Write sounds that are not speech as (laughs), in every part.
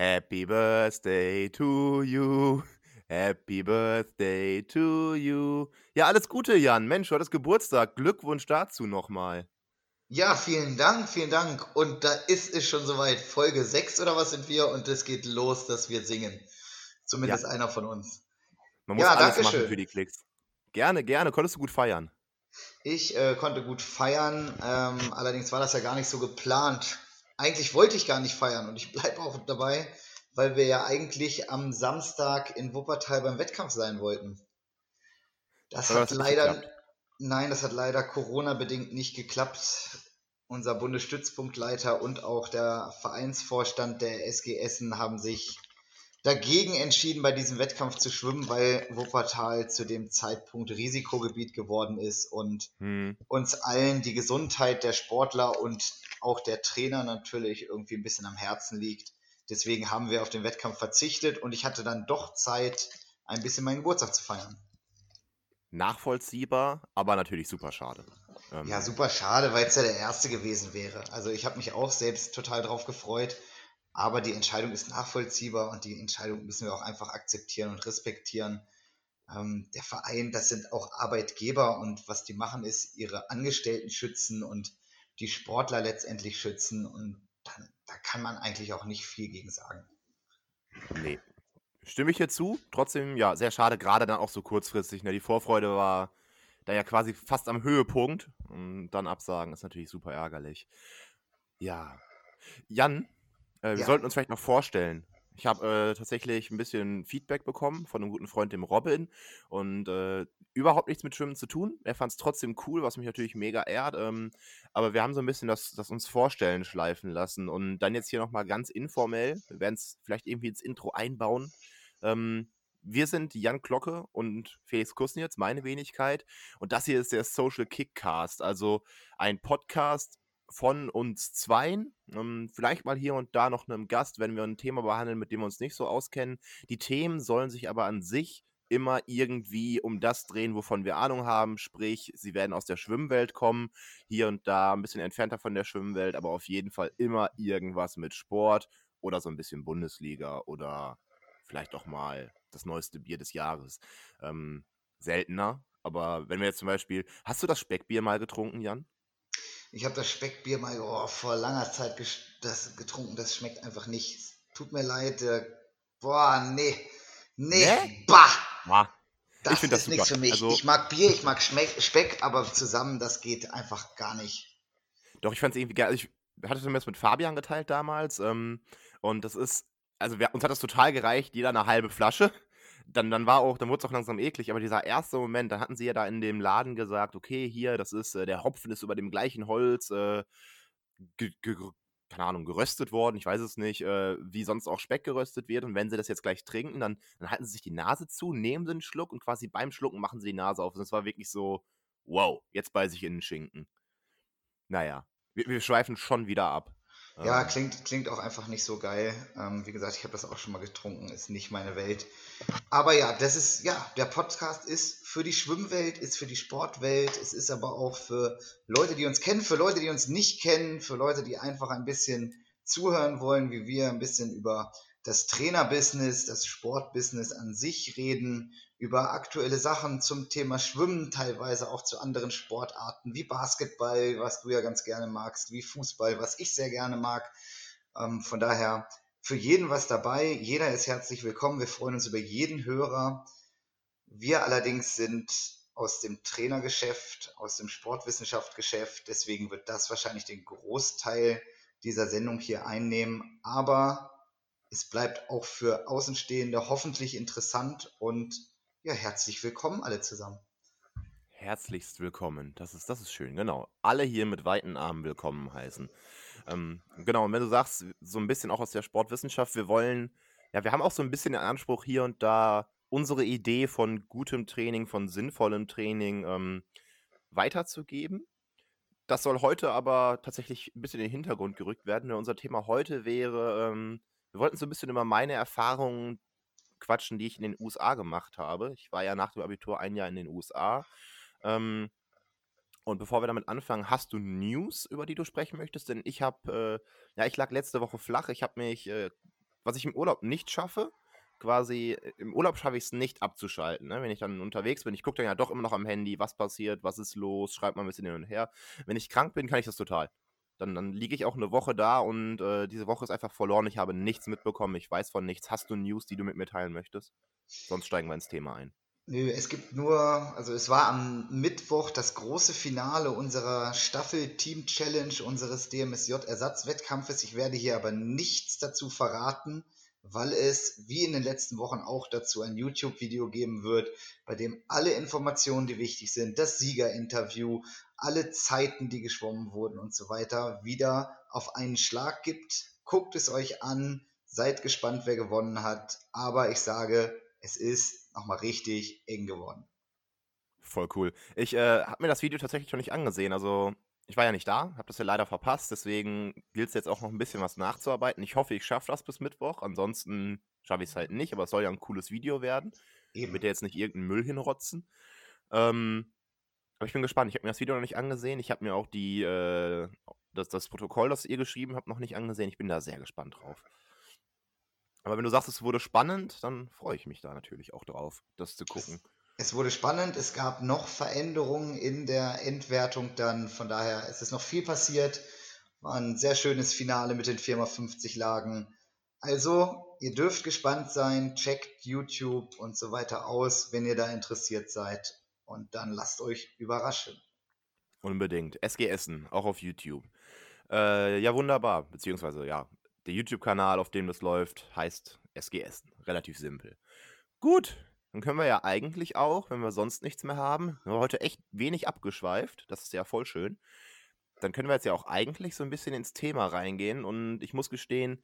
Happy Birthday to you. Happy Birthday to you. Ja, alles Gute, Jan. Mensch, du hattest Geburtstag. Glückwunsch dazu nochmal. Ja, vielen Dank, vielen Dank. Und da ist es schon soweit. Folge 6 oder was sind wir? Und es geht los, dass wir singen. Zumindest Ja. einer von uns. Man muss Ja, alles machen schön. für die Klicks. Gerne, gerne. Konntest du gut feiern? Ich äh, konnte gut feiern, ähm, allerdings war das ja gar nicht so geplant. Eigentlich wollte ich gar nicht feiern und ich bleibe auch dabei, weil wir ja eigentlich am Samstag in Wuppertal beim Wettkampf sein wollten. Das Aber hat das leider, geklappt. nein, das hat leider Corona-bedingt nicht geklappt. Unser Bundesstützpunktleiter und auch der Vereinsvorstand der SG Essen haben sich dagegen entschieden, bei diesem Wettkampf zu schwimmen, weil Wuppertal zu dem Zeitpunkt Risikogebiet geworden ist und Hm. uns allen die Gesundheit der Sportler und auch der Trainer natürlich irgendwie ein bisschen am Herzen liegt. Deswegen haben wir auf den Wettkampf verzichtet und ich hatte dann doch Zeit, ein bisschen meinen Geburtstag zu feiern. Nachvollziehbar, aber natürlich super schade. Ähm, Ja, super schade, weil es ja der erste gewesen wäre. Also ich habe mich auch selbst total drauf gefreut, aber die Entscheidung ist nachvollziehbar und die Entscheidung müssen wir auch einfach akzeptieren und respektieren. Ähm, der Verein, das sind auch Arbeitgeber und was die machen, ist ihre Angestellten schützen und die Sportler letztendlich schützen und dann, da kann man eigentlich auch nicht viel gegen sagen. Nee. Stimme ich hier zu? Trotzdem, ja, sehr schade, gerade dann auch so kurzfristig. Ne? Die Vorfreude war da ja quasi fast am Höhepunkt. Und dann absagen ist natürlich super ärgerlich. Ja. Jan, äh, wir Ja. sollten uns vielleicht noch vorstellen. Ich habe äh, tatsächlich ein bisschen Feedback bekommen von einem guten Freund, dem Robin. Und äh, überhaupt nichts mit Schwimmen zu tun. Er fand es trotzdem cool, was mich natürlich mega ehrt. Ähm, aber wir haben so ein bisschen das, das uns Vorstellen schleifen lassen. Und dann jetzt hier nochmal ganz informell. Wir werden es vielleicht irgendwie ins Intro einbauen. Ähm, wir sind Jan Glocke und Felix Kusnitz, meine Wenigkeit. Und das hier ist der Social Kickcast, also ein Podcast von uns zweien. Ähm, vielleicht mal hier und da noch einem Gast, wenn wir ein Thema behandeln, mit dem wir uns nicht so auskennen. Die Themen sollen sich aber an sich immer irgendwie um das drehen, wovon wir Ahnung haben. Sprich, sie werden aus der Schwimmwelt kommen, hier und da ein bisschen entfernter von der Schwimmwelt, aber auf jeden Fall immer irgendwas mit Sport oder so ein bisschen Bundesliga oder vielleicht auch mal das neueste Bier des Jahres. Ähm, seltener, aber wenn wir jetzt zum Beispiel, hast du das Speckbier mal getrunken, Jan? Ich habe das Speckbier mal oh, vor langer Zeit das getrunken, das schmeckt einfach nicht. Tut mir leid, äh, boah, nee, nee, Nee? bah! Ja. Das Ich find das ist nichts für mich. Also- ich mag Bier, ich mag Schmeck, Speck, aber zusammen, das geht einfach gar nicht. Doch, ich fand es irgendwie geil. Also ich hatte mir das mit Fabian geteilt damals. Ähm, und das ist, also wir, uns hat das total gereicht, jeder eine halbe Flasche. Dann, dann war auch, dann wurde es auch langsam eklig, aber dieser erste Moment, dann hatten sie ja da in dem Laden gesagt, okay, hier, das ist, äh, der Hopfen ist über dem gleichen Holz, äh, keine Ahnung, geröstet worden, ich weiß es nicht, äh, wie sonst auch Speck geröstet wird. Und wenn sie das jetzt gleich trinken, dann, dann halten sie sich die Nase zu, nehmen sie einen Schluck und quasi beim Schlucken machen sie die Nase auf. Und es war wirklich so, wow, jetzt beiße ich in den Schinken. Naja, wir, wir schweifen schon wieder ab. Ja, Ähm, klingt, klingt auch einfach nicht so geil. Ähm, wie gesagt, ich habe das auch schon mal getrunken, ist nicht meine Welt. Aber ja, das ist, ja, der Podcast ist für die Schwimmwelt, ist für die Sportwelt, es ist aber auch für Leute, die uns kennen, für Leute, die uns nicht kennen, für Leute, die einfach ein bisschen zuhören wollen, wie wir ein bisschen über das Trainerbusiness, das Sportbusiness an sich reden, über aktuelle Sachen zum Thema Schwimmen, teilweise auch zu anderen Sportarten wie Basketball, was du ja ganz gerne magst, wie Fußball, was ich sehr gerne mag. Ähm, von daher für jeden was dabei. Jeder ist herzlich willkommen. Wir freuen uns über jeden Hörer. Wir allerdings sind aus dem Trainergeschäft, aus dem Sportwissenschaftsgeschäft. Deswegen wird das wahrscheinlich den Großteil dieser Sendung hier einnehmen. Aber es bleibt auch für Außenstehende hoffentlich interessant und ja, herzlich willkommen alle zusammen. Herzlichst willkommen. Das ist, das ist schön, genau. Alle hier mit weiten Armen willkommen heißen. Ähm, genau, und wenn du sagst, so ein bisschen auch aus der Sportwissenschaft, wir wollen, ja, wir haben auch so ein bisschen den Anspruch, hier und da unsere Idee von gutem Training, von sinnvollem Training ähm, weiterzugeben. Das soll heute aber tatsächlich ein bisschen in den Hintergrund gerückt werden. denn Unser Thema heute wäre, ähm, wir wollten so ein bisschen über meine Erfahrungen quatschen, die ich in den USA gemacht habe. Ich war ja nach dem Abitur ein Jahr in den USA. Ähm, und bevor wir damit anfangen, hast du News, über die du sprechen möchtest? Denn ich habe, äh, ja, ich lag letzte Woche flach. Ich habe mich äh, was ich im Urlaub nicht schaffe, quasi, äh, im Urlaub schaffe ich es nicht abzuschalten. Ne? Wenn ich dann unterwegs bin, ich gucke dann ja doch immer noch am Handy, was passiert, was ist los, schreibt mal ein bisschen hin und her. Wenn ich krank bin, kann ich das total. Dann, dann liege ich auch eine Woche da und äh, diese Woche ist einfach verloren. Ich habe nichts mitbekommen, ich weiß von nichts. Hast du News, die du mit mir teilen möchtest? Sonst steigen wir ins Thema ein. Nö, es gibt nur, also es war am Mittwoch das große Finale unserer Staffel Team Challenge unseres DMSJ-Ersatzwettkampfes. Ich werde hier aber nichts dazu verraten, weil es wie in den letzten Wochen auch dazu ein YouTube-Video geben wird, bei dem alle Informationen, die wichtig sind, das Siegerinterview, alle Zeiten, die geschwommen wurden und so weiter, wieder auf einen Schlag gibt. Guckt es euch an, seid gespannt, wer gewonnen hat. Aber ich sage, es ist nochmal richtig eng geworden. Voll cool. Ich äh, habe mir das Video tatsächlich noch nicht angesehen. Also ich war ja nicht da, habe das ja leider verpasst. Deswegen gilt es jetzt auch noch ein bisschen was nachzuarbeiten. Ich hoffe, ich schaffe das bis Mittwoch. Ansonsten schaffe ich es halt nicht. Aber es soll ja ein cooles Video werden. Eben. Wird ja jetzt nicht irgendeinen Müll hinrotzen. Ähm, aber ich bin gespannt. Ich habe mir das Video noch nicht angesehen. Ich habe mir auch die, äh, das, das Protokoll, das ihr geschrieben habt, noch nicht angesehen. Ich bin da sehr gespannt drauf. Aber wenn du sagst, es wurde spannend, dann freue ich mich da natürlich auch drauf, das zu gucken. Es, es, wurde spannend, es gab noch Veränderungen in der Endwertung dann, von daher es ist noch viel passiert. War ein sehr schönes Finale mit den 4x50 Lagen. Also, ihr dürft gespannt sein, checkt YouTube und so weiter aus, wenn ihr da interessiert seid. Und dann lasst euch überraschen. Unbedingt. SG Essen, auch auf YouTube. Äh, ja, wunderbar. Beziehungsweise, ja, der YouTube-Kanal, auf dem das läuft, heißt SGS. Relativ simpel. Gut, dann können wir ja eigentlich auch, wenn wir sonst nichts mehr haben, wir haben heute echt wenig abgeschweift, das ist ja voll schön. Dann können wir jetzt ja auch eigentlich so ein bisschen ins Thema reingehen und ich muss gestehen,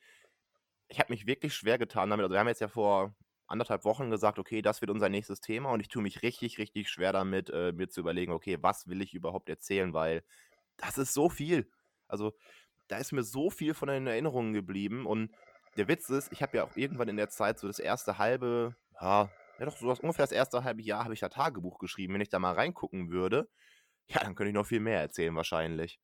ich habe mich wirklich schwer getan damit. Also wir haben jetzt ja vor anderthalb Wochen gesagt, okay, das wird unser nächstes Thema und ich tue mich richtig, richtig schwer damit, äh, mir zu überlegen, okay, was will ich überhaupt erzählen, weil das ist so viel. Also da ist mir so viel von den Erinnerungen geblieben. Und der Witz ist, ich habe ja auch irgendwann in der Zeit so das erste halbe, ja, ja doch so das, ungefähr das erste halbe Jahr habe ich da Tagebuch geschrieben. Wenn ich da mal reingucken würde, ja, dann könnte ich noch viel mehr erzählen wahrscheinlich.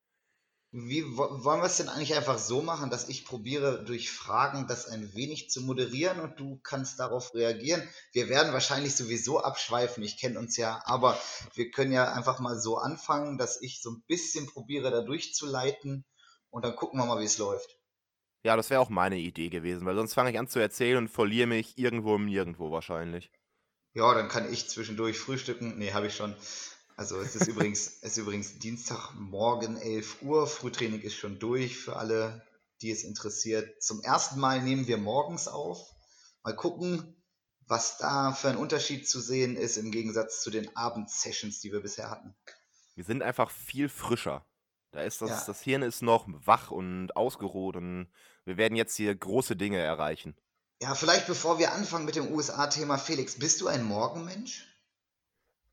Wie wollen wir es denn eigentlich einfach so machen, dass ich probiere, durch Fragen das ein wenig zu moderieren und du kannst darauf reagieren? Wir werden wahrscheinlich sowieso abschweifen, ich kenne uns ja, aber wir können ja einfach mal so anfangen, dass ich so ein bisschen probiere, da durchzuleiten und dann gucken wir mal, wie es läuft. Ja, das wäre auch meine Idee gewesen, weil sonst fange ich an zu erzählen und verliere mich irgendwo im Nirgendwo wahrscheinlich. Ja, dann kann ich zwischendurch frühstücken. Nee, habe ich schon. Also es ist (laughs) übrigens, es ist übrigens Dienstagmorgen 11 Uhr. Frühtraining ist schon durch für alle, die es interessiert. Zum ersten Mal nehmen wir morgens auf. Mal gucken, was da für ein Unterschied zu sehen ist im Gegensatz zu den Abendsessions, die wir bisher hatten. Wir sind einfach viel frischer. Da ist das, ja. das Hirn ist noch wach und ausgeruht und wir werden jetzt hier große Dinge erreichen. Ja, vielleicht bevor wir anfangen mit dem USA-Thema, Felix, bist du ein Morgenmensch?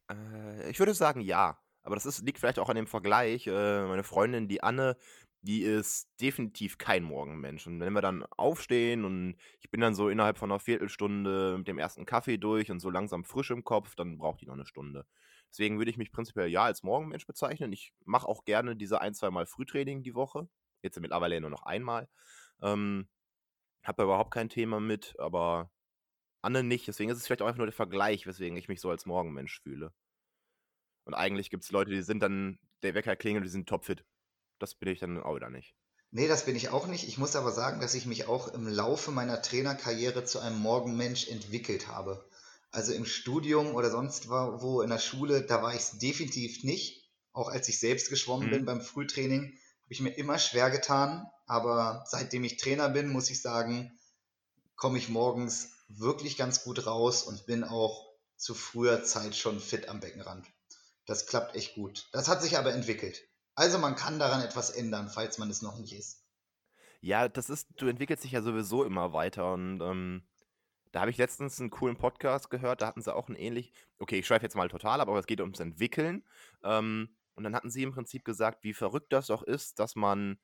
Äh, ich würde sagen ja. Aber das ist, liegt vielleicht auch an dem Vergleich. Äh, meine Freundin, die Anne, die ist definitiv kein Morgenmensch. Und wenn wir dann aufstehen und ich bin dann so innerhalb von einer Viertelstunde mit dem ersten Kaffee durch und so langsam frisch im Kopf, dann braucht die noch eine Stunde. Deswegen würde ich mich prinzipiell ja als Morgenmensch bezeichnen. Ich mache auch gerne diese ein, zwei Mal Frühtraining die Woche. Jetzt mittlerweile nur noch einmal. Ähm, habe überhaupt kein Thema mit, aber Anne nicht. Deswegen ist es vielleicht auch einfach nur der Vergleich, weswegen ich mich so als Morgenmensch fühle. Und eigentlich gibt es Leute, die sind dann, der Wecker klingelt, die sind topfit. Das bin ich dann auch wieder nicht. Nee, das bin ich auch nicht. Ich muss aber sagen, dass ich mich auch im Laufe meiner Trainerkarriere zu einem Morgenmensch entwickelt habe. Also im Studium oder sonst wo in der Schule, da war ich es definitiv nicht. Auch als ich selbst geschwommen mhm. bin beim Frühtraining, habe ich mir immer schwer getan. Aber seitdem ich Trainer bin, muss ich sagen, komme ich morgens wirklich ganz gut raus und bin auch zu früher Zeit schon fit am Beckenrand. Das klappt echt gut. Das hat sich aber entwickelt. Also man kann daran etwas ändern, falls man es noch nicht ist. Ja, das ist, du entwickelst dich ja sowieso immer weiter und ähm, da habe ich letztens einen coolen Podcast gehört, da hatten sie auch ein ähnlich, okay, ich schweife jetzt mal total ab, aber es geht ums Entwickeln. Ähm, und dann hatten sie im Prinzip gesagt, wie verrückt das doch ist, dass man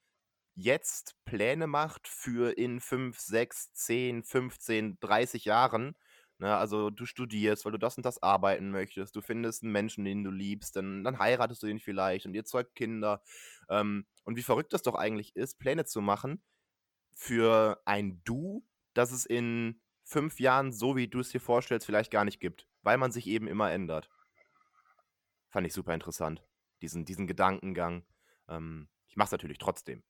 jetzt Pläne macht für in 5, 6, 10, 15, 30 Jahren. Ne, also du studierst, weil du das und das arbeiten möchtest, du findest einen Menschen, den du liebst, dann, dann heiratest du ihn vielleicht und ihr zeugt Kinder. Ähm, und wie verrückt das doch eigentlich ist, Pläne zu machen für ein Du, dass es in fünf Jahren, so wie du es dir vorstellst, vielleicht gar nicht gibt, weil man sich eben immer ändert. Fand ich super interessant, diesen, diesen Gedankengang. Ähm, ich mache es natürlich trotzdem.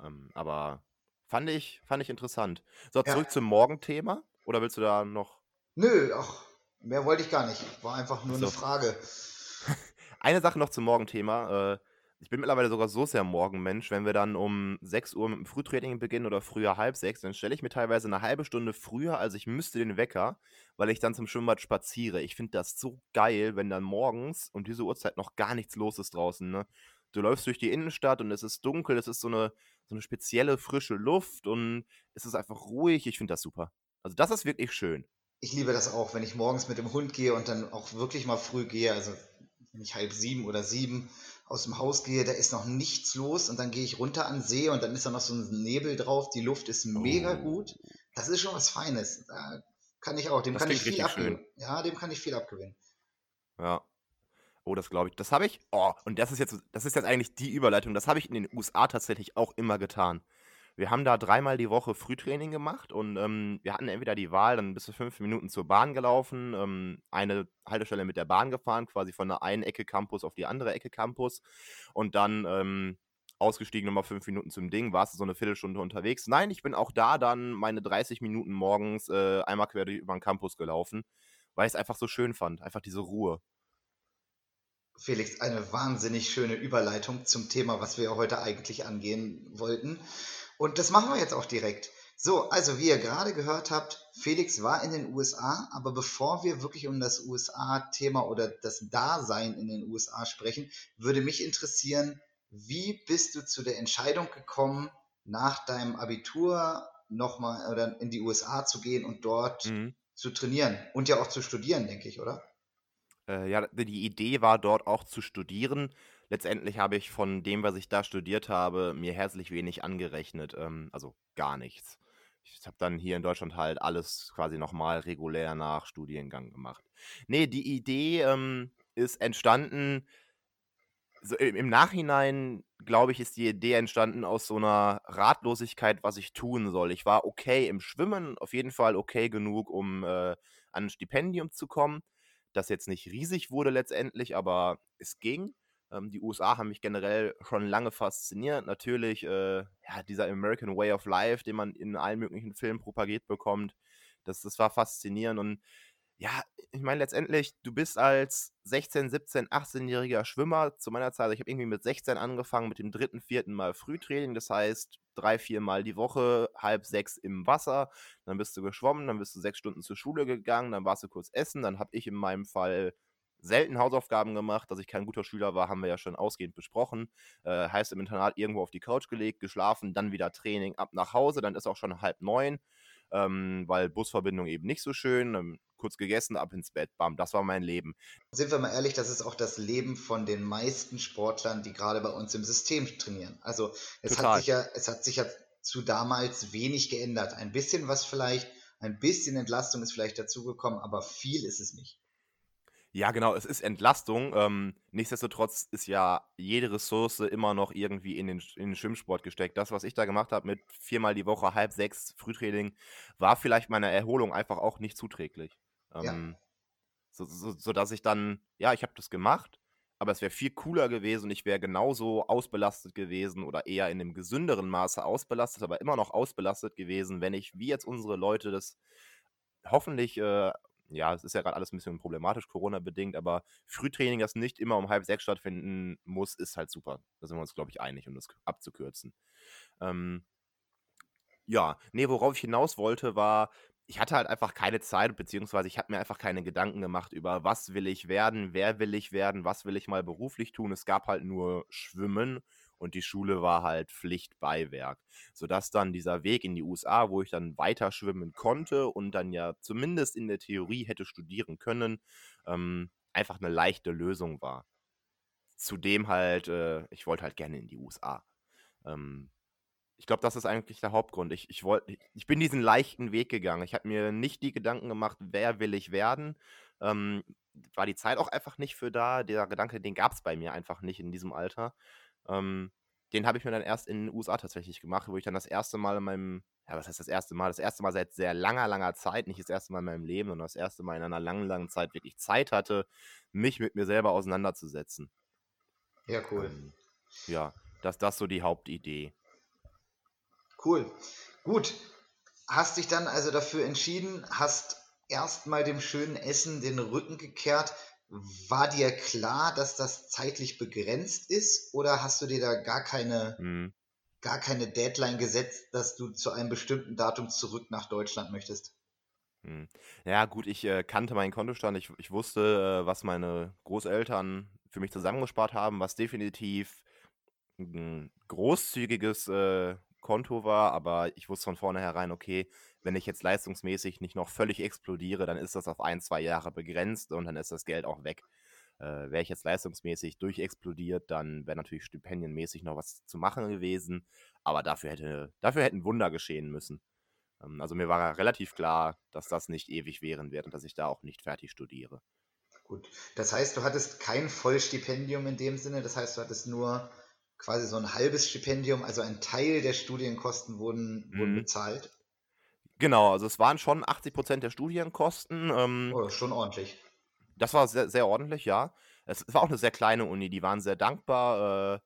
Ähm, aber fand ich, fand ich interessant. So, Ja. zurück zum Morgenthema. Oder willst du da noch Nö, ach, mehr wollte ich gar nicht. War einfach nur so. eine Frage. (laughs) Eine Sache noch zum Morgenthema. Äh, ich bin mittlerweile sogar so sehr Morgenmensch, wenn wir dann um 6 Uhr mit dem Frühtraining beginnen oder früher halb sechs, dann stelle ich mir teilweise eine halbe Stunde früher, als ich müsste, den Wecker, weil ich dann zum Schwimmbad spaziere. Ich finde das so geil, wenn dann morgens um diese Uhrzeit noch gar nichts los ist draußen. Ne? Du läufst durch die Innenstadt und es ist dunkel, es ist so eine, so eine spezielle frische Luft und es ist einfach ruhig. Ich finde das super. Also das ist wirklich schön. Ich liebe das auch, wenn ich morgens mit dem Hund gehe und dann auch wirklich mal früh gehe, also wenn ich halb sieben oder sieben aus dem Haus gehe, da ist noch nichts los und dann gehe ich runter an See und dann ist da noch so ein Nebel drauf, die Luft ist mega Oh. gut. Das ist schon was Feines. Da kann ich auch, dem Das kann ich viel schön. abgewinnen. Ja, dem kann ich viel abgewinnen. Ja. Oh, das glaube ich. Das habe ich. Oh, und das ist jetzt, das ist jetzt eigentlich die Überleitung. Das habe ich in den USA tatsächlich auch immer getan. Wir haben da dreimal die Woche Frühtraining gemacht und ähm, wir hatten entweder die Wahl, dann bist du fünf Minuten zur Bahn gelaufen, ähm, eine Haltestelle mit der Bahn gefahren, quasi von der einen Ecke Campus auf die andere Ecke Campus und dann ähm, ausgestiegen nochmal fünf Minuten zum Ding, warst du so eine Viertelstunde unterwegs. Nein, ich bin auch da dann meine 30 Minuten morgens äh, einmal quer über den Campus gelaufen, weil ich es einfach so schön fand. Einfach diese Ruhe. Felix, eine wahnsinnig schöne Überleitung zum Thema, was wir heute eigentlich angehen wollten. Und das machen wir jetzt auch direkt. So, also wie ihr gerade gehört habt, Felix war in den USA, aber bevor wir wirklich um das USA-Thema oder das Dasein in den USA sprechen, würde mich interessieren, wie bist du zu der Entscheidung gekommen, nach deinem Abitur nochmal oder in die USA zu gehen und dort Mhm. zu trainieren und ja auch zu studieren, denke ich, oder? Äh, ja, die Idee war dort auch zu studieren. Letztendlich habe ich von dem, was ich da studiert habe, mir herzlich wenig angerechnet. Ähm, also gar nichts. Ich habe dann hier in Deutschland halt alles quasi nochmal regulär nach Studiengang gemacht. Nee, die Idee ähm, ist entstanden, so im Nachhinein, glaube ich, ist die Idee entstanden aus so einer Ratlosigkeit, was ich tun soll. Ich war okay im Schwimmen, auf jeden Fall okay genug, um äh, an ein Stipendium zu kommen, das jetzt nicht riesig wurde letztendlich, aber es ging. Ähm, die USA haben mich generell schon lange fasziniert. Natürlich, äh, ja, dieser American Way of Life, den man in allen möglichen Filmen propagiert bekommt, das, das war faszinierend. Und ja, ich meine, letztendlich, du bist als 16, 17, 18-jähriger Schwimmer zu meiner Zeit, also ich habe irgendwie mit 16 angefangen, mit dem dritten, vierten Mal Frühtraining, das heißt drei, vier Mal die Woche, halb sechs im Wasser, dann bist du geschwommen, dann bist du sechs Stunden zur Schule gegangen, dann warst du kurz essen, dann habe ich in meinem Fall selten Hausaufgaben gemacht, dass ich kein guter Schüler war, haben wir ja schon ausgehend besprochen. Äh, heißt im Internat irgendwo auf die Couch gelegt, geschlafen, dann wieder Training, ab nach Hause, dann ist auch schon halb neun ähm, weil Busverbindung eben nicht so schön. Ähm, kurz gegessen, ab ins Bett, bam, das war mein Leben. Sind wir mal ehrlich, das ist auch das Leben von den meisten Sportlern, die gerade bei uns im System trainieren. Also es Total. hat sich ja, es hat sich ja zu damals wenig geändert. Ein bisschen was vielleicht, ein bisschen Entlastung ist vielleicht dazugekommen, aber viel ist es nicht. Ja, genau, es ist Entlastung. Ähm, nichtsdestotrotz ist ja jede Ressource immer noch irgendwie in den, in den Schwimmsport gesteckt. Das, was ich da gemacht habe mit viermal die Woche, halb sechs Frühtraining, war vielleicht meiner Erholung einfach auch nicht zuträglich. Ja. Ähm, so, so, so dass ich dann, ja, ich habe das gemacht, aber es wäre viel cooler gewesen und ich wäre genauso ausbelastet gewesen oder eher in einem gesünderen Maße ausbelastet, aber immer noch ausbelastet gewesen, wenn ich, wie jetzt unsere Leute das hoffentlich, äh, ja, es ist ja gerade alles ein bisschen problematisch, Corona-bedingt, aber Frühtraining, das nicht immer um halb sechs stattfinden muss, ist halt super. Da sind wir uns, glaube ich, einig, um das abzukürzen. Ähm, ja, nee, worauf ich hinaus wollte, war, ich hatte halt einfach keine Zeit, beziehungsweise ich habe mir einfach keine Gedanken gemacht über, was will ich werden, wer will ich werden, was will ich mal beruflich tun. Es gab halt nur Schwimmen und die Schule war halt Pflichtbeiwerk. Sodass dann dieser Weg in die USA, wo ich dann weiter schwimmen konnte und dann ja zumindest in der Theorie hätte studieren können, ähm, einfach eine leichte Lösung war. Zudem halt, äh, ich wollte halt gerne in die USA. Ähm, ich glaube, das ist eigentlich der Hauptgrund. Ich, ich, wollt, ich bin diesen leichten Weg gegangen. Ich habe mir nicht die Gedanken gemacht, wer will ich werden. Ähm, war die Zeit auch einfach nicht für da. Der Gedanke, den gab es bei mir einfach nicht in diesem Alter. Ähm, den habe ich mir dann erst in den USA tatsächlich gemacht, wo ich dann das erste Mal in meinem ja, was heißt das erste Mal? Das erste Mal seit sehr langer, langer Zeit, nicht das erste Mal in meinem Leben, sondern das erste Mal in einer langen, langen Zeit wirklich Zeit hatte, mich mit mir selber auseinanderzusetzen. Ja, cool. Ähm, ja, das das so die Hauptidee. Cool. Gut. Hast dich dann also dafür entschieden, hast erstmal dem schönen Essen den Rücken gekehrt. War dir klar, dass das zeitlich begrenzt ist oder hast du dir da gar keine, Mhm. gar keine Deadline gesetzt, dass du zu einem bestimmten Datum zurück nach Deutschland möchtest? Mhm. Ja, gut, ich äh, kannte meinen Kontostand. Ich, ich wusste, äh, was meine Großeltern für mich zusammengespart haben, was definitiv ein großzügiges äh, Konto war, aber ich wusste von vornherein, okay, wenn ich jetzt leistungsmäßig nicht noch völlig explodiere, dann ist das auf ein, zwei Jahre begrenzt und dann ist das Geld auch weg. Äh, Wäre ich jetzt leistungsmäßig durchexplodiert, dann wäre natürlich stipendienmäßig noch was zu machen gewesen, aber dafür hätte, dafür hätten Wunder geschehen müssen. Ähm, also mir war relativ klar, dass das nicht ewig währen wird und dass ich da auch nicht fertig studiere. Gut. Das heißt, du hattest kein Vollstipendium in dem Sinne, das heißt, du hattest nur quasi so ein halbes Stipendium, also ein Teil der Studienkosten wurden, wurden Mhm. bezahlt. Genau, also es waren schon 80 Prozent der Studienkosten. Ähm, Oh, schon ordentlich. das war sehr, sehr ordentlich, ja. Es, es war auch eine sehr kleine Uni, die waren sehr dankbar. Äh,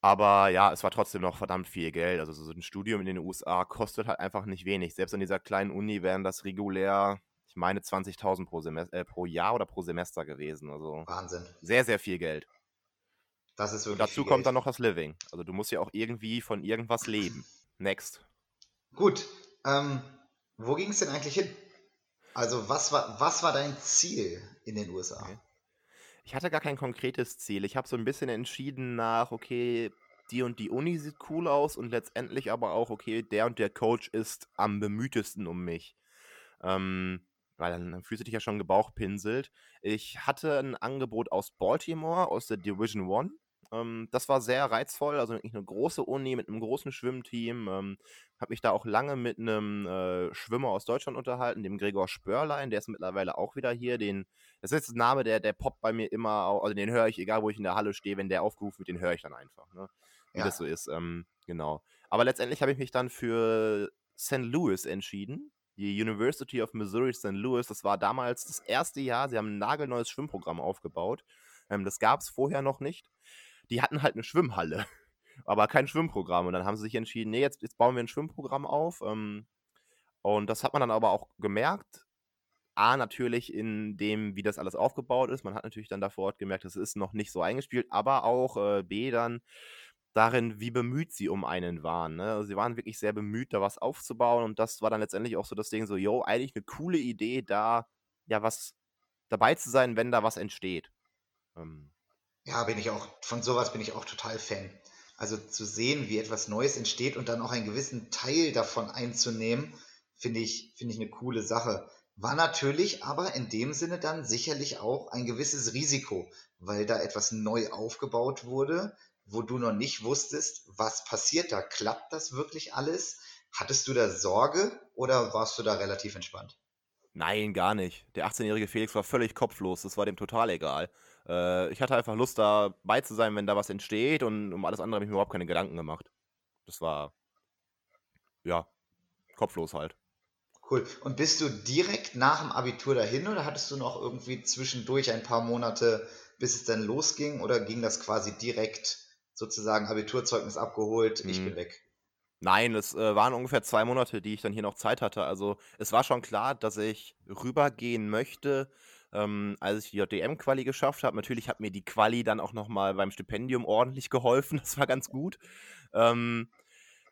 aber ja, es war trotzdem noch verdammt viel Geld. Also so ein Studium in den USA kostet halt einfach nicht wenig. Selbst an dieser kleinen Uni wären das regulär, ich meine, 20.000 pro, Semester, äh, pro Jahr oder pro Semester gewesen. Also Wahnsinn. sehr, sehr viel Geld. Das ist Und wirklich dazu viel kommt Geld. dann noch das Living. Also du musst ja auch irgendwie von irgendwas leben. Next. Gut. Ähm, wo ging es denn eigentlich hin? Also, was war, was war dein Ziel in den USA? Okay. Ich hatte gar kein konkretes Ziel. Ich habe so ein bisschen entschieden nach, okay, die und die Uni sieht cool aus und letztendlich aber auch, okay, der und der Coach ist am bemühtesten um mich. Ähm, weil dann, dann fühlst du dich ja schon gebauchpinselt. Ich hatte ein Angebot aus Baltimore, aus der Division One. Ähm, das war sehr reizvoll, also eine große Uni mit einem großen Schwimmteam. Ähm, habe mich da auch lange mit einem äh, Schwimmer aus Deutschland unterhalten, dem Gregor Spörlein, der ist mittlerweile auch wieder hier. Den, das ist jetzt ein Name, der, der poppt bei mir immer, also den höre ich, egal wo ich in der Halle stehe, wenn der aufgerufen wird, den höre ich dann einfach, ne? wie Ja. das so ist. Ähm, genau. Aber letztendlich habe ich mich dann für St. Louis entschieden. Die University of Missouri St. Louis, das war damals das erste Jahr, sie haben ein nagelneues Schwimmprogramm aufgebaut. Ähm, das gab es vorher noch nicht. Die hatten halt eine Schwimmhalle, (laughs) aber kein Schwimmprogramm. Und dann haben sie sich entschieden, nee, jetzt, jetzt bauen wir ein Schwimmprogramm auf. Ähm, und das hat man dann aber auch gemerkt. A, natürlich in dem, wie das alles aufgebaut ist. Man hat natürlich dann da vor Ort gemerkt, es ist noch nicht so eingespielt, aber auch äh, B, dann darin, wie bemüht sie um einen waren. Ne? Also sie waren wirklich sehr bemüht, da was aufzubauen und das war dann letztendlich auch so das Ding so, yo, eigentlich eine coole Idee, da ja was dabei zu sein, wenn da was entsteht. Ähm, Ja, bin ich auch, von sowas bin ich auch total Fan. Also zu sehen, wie etwas Neues entsteht und dann auch einen gewissen Teil davon einzunehmen, finde ich, finde ich eine coole Sache. War natürlich aber in dem Sinne dann sicherlich auch ein gewisses Risiko, weil da etwas neu aufgebaut wurde, wo du noch nicht wusstest, was passiert da. Klappt das wirklich alles? Hattest du da Sorge oder warst du da relativ entspannt? Nein, gar nicht. Der 18-jährige Felix war völlig kopflos. Das war dem total egal. Äh, ich hatte einfach Lust, dabei zu sein, wenn da was entsteht. Und um alles andere habe ich mir überhaupt keine Gedanken gemacht. Das war, ja, kopflos halt. Cool. Und bist du direkt nach dem Abitur dahin oder hattest du noch irgendwie zwischendurch ein paar Monate, bis es dann losging? Oder ging das quasi direkt sozusagen Abiturzeugnis abgeholt, ich Hm. bin weg? Nein, es äh, waren ungefähr zwei Monate, die ich dann hier noch Zeit hatte. Also es war schon klar, dass ich rübergehen möchte, ähm, als ich die JDM-Quali geschafft habe. Natürlich hat mir die Quali dann auch nochmal beim Stipendium ordentlich geholfen. (laughs) Das war ganz gut. Ähm,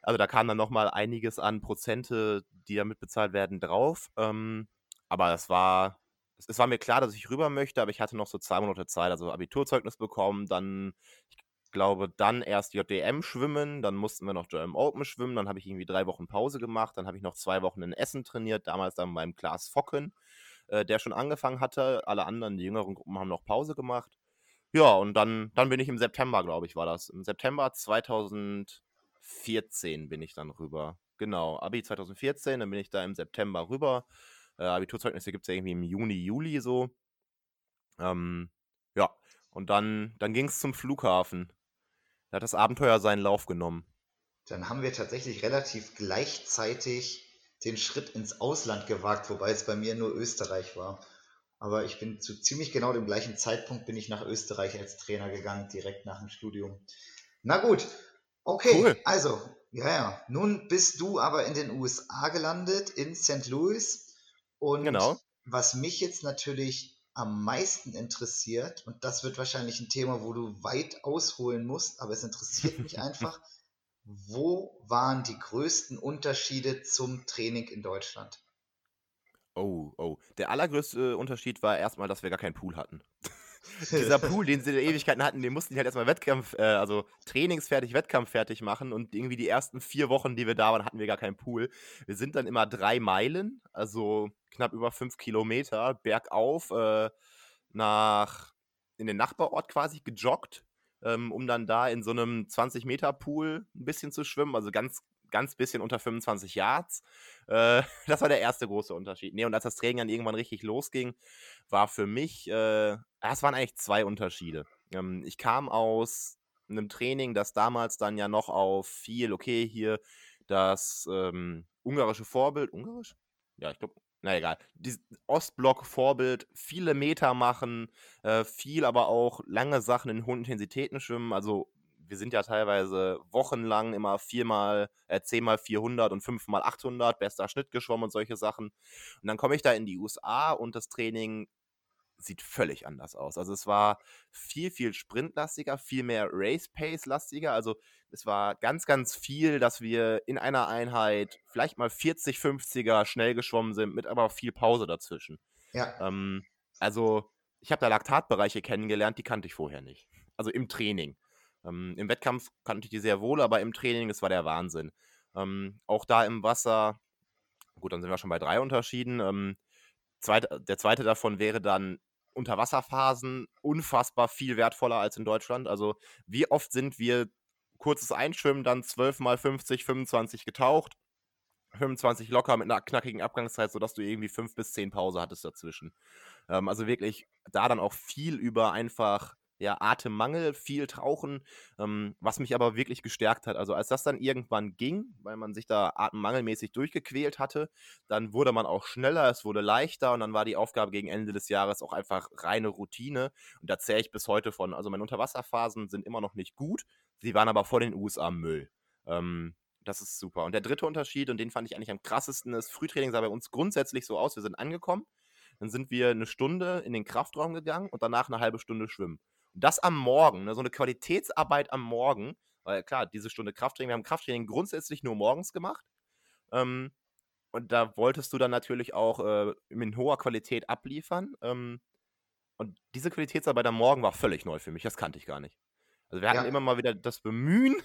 also da kam dann nochmal einiges an Prozente, die damit bezahlt werden, drauf. Ähm, aber es war, es war mir klar, dass ich rüber möchte, aber ich hatte noch so zwei Monate Zeit. Also Abiturzeugnis bekommen, dann, ich glaube, dann erst JDM schwimmen, dann mussten wir noch JM Open schwimmen, dann habe ich irgendwie drei Wochen Pause gemacht, dann habe ich noch zwei Wochen in Essen trainiert, damals dann beim Klaas Focken, äh, der schon angefangen hatte. Alle anderen, die jüngeren Gruppen, haben noch Pause gemacht. Ja, und dann, dann bin ich im September, glaube ich, war das. Im September 2014 bin ich dann rüber. Genau, Abi 2014, dann bin ich da im September rüber. Äh, Abiturzeugnisse gibt es ja irgendwie im Juni, Juli so. Ähm, ja, und dann, dann ging es zum Flughafen. Da hat das Abenteuer seinen Lauf genommen. dann haben wir tatsächlich relativ gleichzeitig den Schritt ins Ausland gewagt, wobei es bei mir nur Österreich war. Aber ich bin zu ziemlich genau dem gleichen Zeitpunkt bin ich nach Österreich als Trainer gegangen, direkt nach dem Studium. Na gut, okay, cool. also, ja, ja. Nun bist du aber in den USA gelandet, in St. Louis. Und genau. was mich jetzt natürlich am meisten interessiert, und das wird wahrscheinlich ein Thema, wo du weit ausholen musst, aber es interessiert mich (laughs) einfach, wo waren die größten Unterschiede zum Training in Deutschland? Oh, oh. Der allergrößte Unterschied war erstmal, dass wir gar keinen Pool hatten. (laughs) Dieser Pool, den sie in Ewigkeiten hatten, den mussten die halt erstmal Wettkampf, äh, also trainingsfertig, wettkampffertig machen. Und irgendwie die ersten vier Wochen, die wir da waren, hatten wir gar keinen Pool. Wir sind dann immer drei Meilen, also knapp über fünf Kilometer, bergauf, äh, nach in den Nachbarort quasi gejoggt, ähm, um dann da in so einem 20-Meter-Pool ein bisschen zu schwimmen. Also ganz ganz bisschen unter 25 Yards. Äh, (laughs) das war der erste große Unterschied. Nee, und als das Training dann irgendwann richtig losging, war für mich, äh, es waren eigentlich zwei Unterschiede. Ähm, ich kam aus einem Training, das damals dann ja noch auf viel, okay, hier das ähm, ungarische Vorbild, ungarisch? Ja, ich glaube, na egal, Ostblock-Vorbild, viele Meter machen, äh, viel aber auch lange Sachen in hohen Intensitäten schwimmen, also wir sind ja teilweise wochenlang immer viermal, äh, zehnmal 400 und fünfmal 800, bester Schnitt geschwommen und solche Sachen. Und dann komme ich da in die USA und das Training sieht völlig anders aus. Also es war viel, viel sprintlastiger, viel mehr Race-Pace-lastiger. Also es war ganz, ganz viel, dass wir in einer Einheit vielleicht mal 40, 50er schnell geschwommen sind, mit aber viel Pause dazwischen. Ja. Ähm, also ich habe da Laktatbereiche kennengelernt, die kannte ich vorher nicht. Also im Training. Ähm, Im Wettkampf kannte ich die sehr wohl, aber im Training, das war der Wahnsinn. Ähm, auch da im Wasser, gut, dann sind wir schon bei drei Unterschieden. Ähm, zweit, der zweite davon wäre dann Unterwasserphasen unfassbar viel wertvoller als in Deutschland. Also wie oft sind wir kurzes Einschwimmen, dann 12 mal 50, 25 getaucht, 25 locker mit einer knackigen Abgangszeit, sodass du irgendwie 5 bis 10 Pause hattest dazwischen. Ähm, also wirklich da dann auch viel über einfach ja, Atemmangel, viel Tauchen, ähm, was mich aber wirklich gestärkt hat. Also als das dann irgendwann ging, weil man sich da atemmangelmäßig durchgequält hatte, dann wurde man auch schneller, es wurde leichter und dann war die Aufgabe gegen Ende des Jahres auch einfach reine Routine. Und da zähle ich bis heute von. Also meine Unterwasserphasen sind immer noch nicht gut, sie waren aber vor den USA Müll. Ähm, das ist super. Und der dritte Unterschied, und den fand ich eigentlich am krassesten, ist, Frühtraining sah bei uns grundsätzlich so aus, wir sind angekommen, dann sind wir eine Stunde in den Kraftraum gegangen und danach eine halbe Stunde schwimmen. Das am Morgen, ne, so eine Qualitätsarbeit am Morgen, weil klar, diese Stunde Krafttraining, wir haben Krafttraining grundsätzlich nur morgens gemacht. Ähm, und da wolltest du dann natürlich auch äh, in hoher Qualität abliefern. Ähm, und diese Qualitätsarbeit am Morgen war völlig neu für mich, das kannte ich gar nicht. Also wir hatten ja. immer mal wieder das Bemühen,